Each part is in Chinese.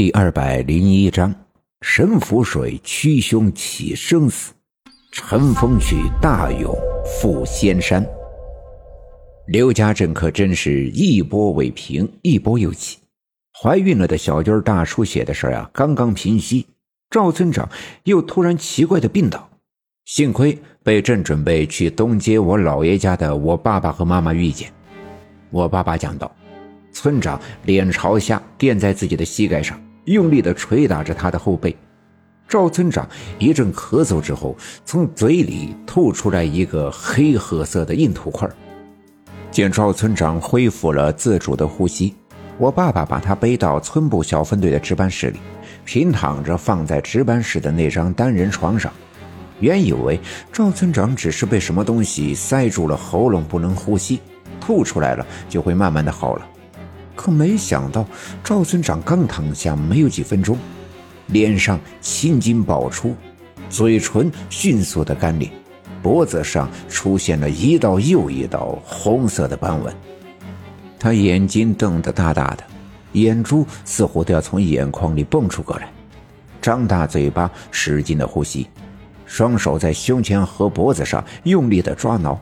第二百零一章：神符水驱凶起生死，乘风去大勇赴仙山。刘家镇可真是一波未平，一波又起。怀孕了的小军大出血的事啊，刚刚平息，赵村长又突然奇怪的病倒。幸亏被正准备去东街我姥爷家的我爸爸和妈妈遇见。我爸爸讲道。村长脸朝下垫在自己的膝盖上，用力地捶打着他的后背。赵村长一阵咳嗽之后，从嘴里吐出来一个黑褐色的硬土块。见赵村长恢复了自主的呼吸，我爸爸把他背到村部小分队的值班室里，平躺着放在值班室的那张单人床上。原以为赵村长只是被什么东西塞住了喉咙，不能呼吸，吐出来了就会慢慢的好了。可没想到，赵村长刚躺下没有几分钟，脸上青筋爆出，嘴唇迅速的干裂，脖子上出现了一道又一道红色的斑纹。他眼睛瞪得大大的，眼珠似乎都要从眼眶里蹦出过来，张大嘴巴使劲的呼吸，双手在胸前和脖子上用力的抓挠，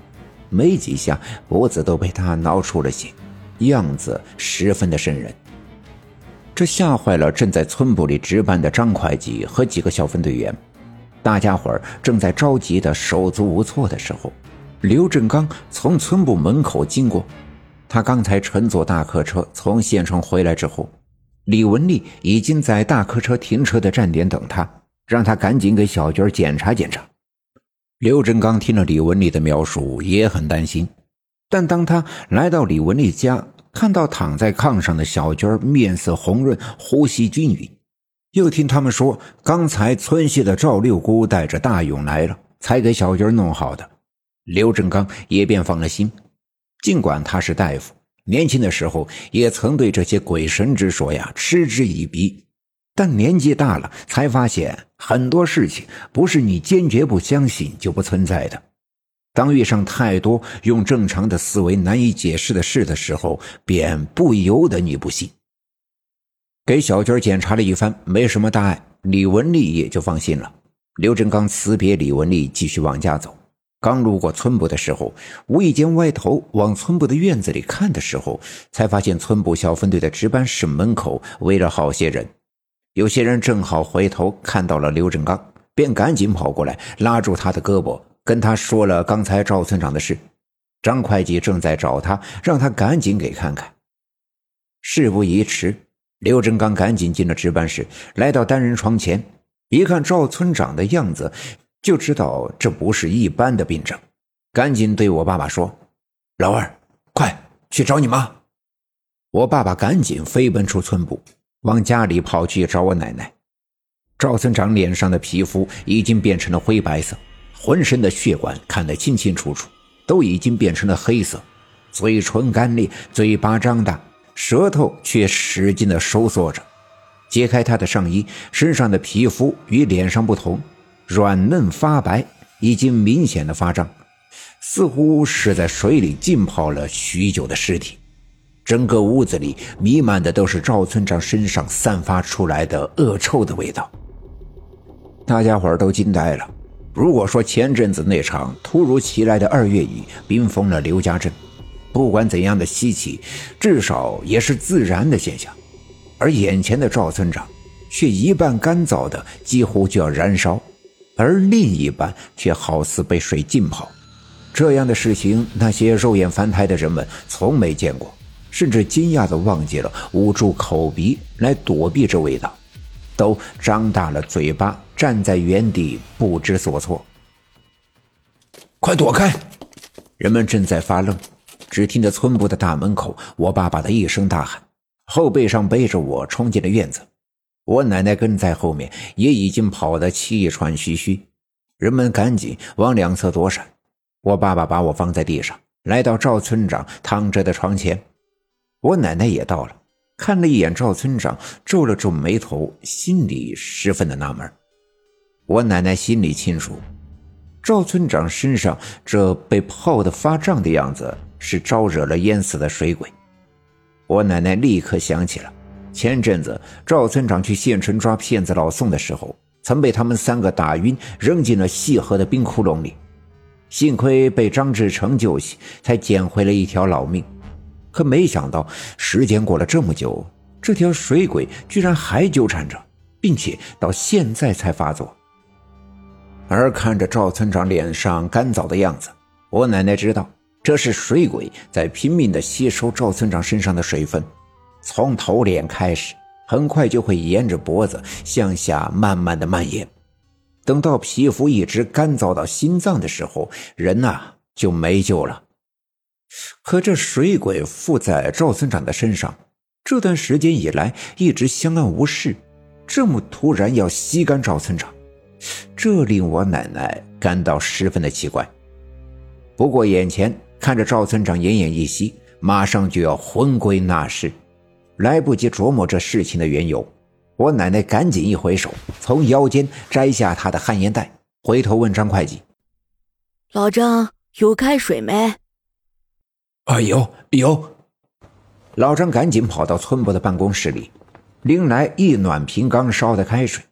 没几下脖子都被他挠出了血。样子十分的瘆人，这吓坏了正在村部里值班的张会计和几个小分队员。大家伙儿正在着急的手足无措的时候，刘振刚从村部门口经过。他刚才乘坐大客车从县城回来之后，李文丽已经在大客车停车的站点等他，让他赶紧给小军检查检查。刘振刚听了李文丽的描述，也很担心。但当他来到李文丽家，看到躺在炕上的小娟面色红润，呼吸均匀，又听他们说刚才村西的赵六姑带着大勇来了，才给小娟弄好的，刘振刚也便放了心。尽管他是大夫，年轻的时候也曾对这些鬼神之说呀嗤之以鼻，但年纪大了，才发现很多事情不是你坚决不相信就不存在的。当遇上太多用正常的思维难以解释的事的时候，便不由得你不信。给小军检查了一番，没什么大碍，李文丽也就放心了。刘振刚辞别李文丽，继续往家走。刚路过村部的时候，无意间歪头往村部的院子里看的时候，才发现村部小分队的值班室门口围了好些人。有些人正好回头看到了刘振刚，便赶紧跑过来拉住他的胳膊。跟他说了刚才赵村长的事，张会计正在找他，让他赶紧给看看。事不宜迟，刘振刚赶紧进了值班室，来到单人床前，一看赵村长的样子，就知道这不是一般的病症，赶紧对我爸爸说：“老二，快去找你妈！”我爸爸赶紧飞奔出村部，往家里跑去找我奶奶。赵村长脸上的皮肤已经变成了灰白色。浑身的血管看得清清楚楚，都已经变成了黑色，嘴唇干裂，嘴巴张大，舌头却使劲的收缩着。揭开他的上衣，身上的皮肤与脸上不同，软嫩发白，已经明显的发胀，似乎是在水里浸泡了许久的尸体。整个屋子里弥漫的都是赵村长身上散发出来的恶臭的味道。大家伙都惊呆了。如果说前阵子那场突如其来的二月雨冰封了刘家镇，不管怎样的稀奇，至少也是自然的现象。而眼前的赵村长，却一半干燥的几乎就要燃烧，而另一半却好似被水浸泡。这样的事情，那些肉眼凡胎的人们从没见过，甚至惊讶的忘记了捂住口鼻来躲避这味道。都张大了嘴巴，站在原地不知所措。快躲开！人们正在发愣，只听着村部的大门口，我爸爸的一声大喊，后背上背着我冲进了院子。我奶奶跟在后面，也已经跑得气喘吁吁。人们赶紧往两侧躲闪。我爸爸把我放在地上，来到赵村长躺着的床前。我奶奶也到了。看了一眼赵村长，皱了皱眉头，心里十分的纳闷。我奶奶心里清楚，赵村长身上这被泡得发胀的样子，是招惹了淹死的水鬼。我奶奶立刻想起了前阵子赵村长去县城抓骗子老宋的时候，曾被他们三个打晕，扔进了细河的冰窟窿里。幸亏被张志成救起，才捡回了一条老命。可没想到，时间过了这么久，这条水鬼居然还纠缠着，并且到现在才发作。而看着赵村长脸上干燥的样子，我奶奶知道这是水鬼在拼命地吸收赵村长身上的水分。从头脸开始，很快就会沿着脖子向下慢慢的蔓延。等到皮肤一直干燥到心脏的时候，人呐就没救了。可这水鬼附在赵村长的身上，这段时间以来一直相安无事，这么突然要吸干赵村长，这令我奶奶感到十分的奇怪。不过眼前看着赵村长奄奄一息，马上就要魂归那世。来不及琢磨这事情的缘由，我奶奶赶紧一挥手，从腰间摘下她的旱烟袋，回头问张会计：“老张，有开水没？”“啊，有有。”老张赶紧跑到村部的办公室里，拎来一暖瓶刚烧的开水，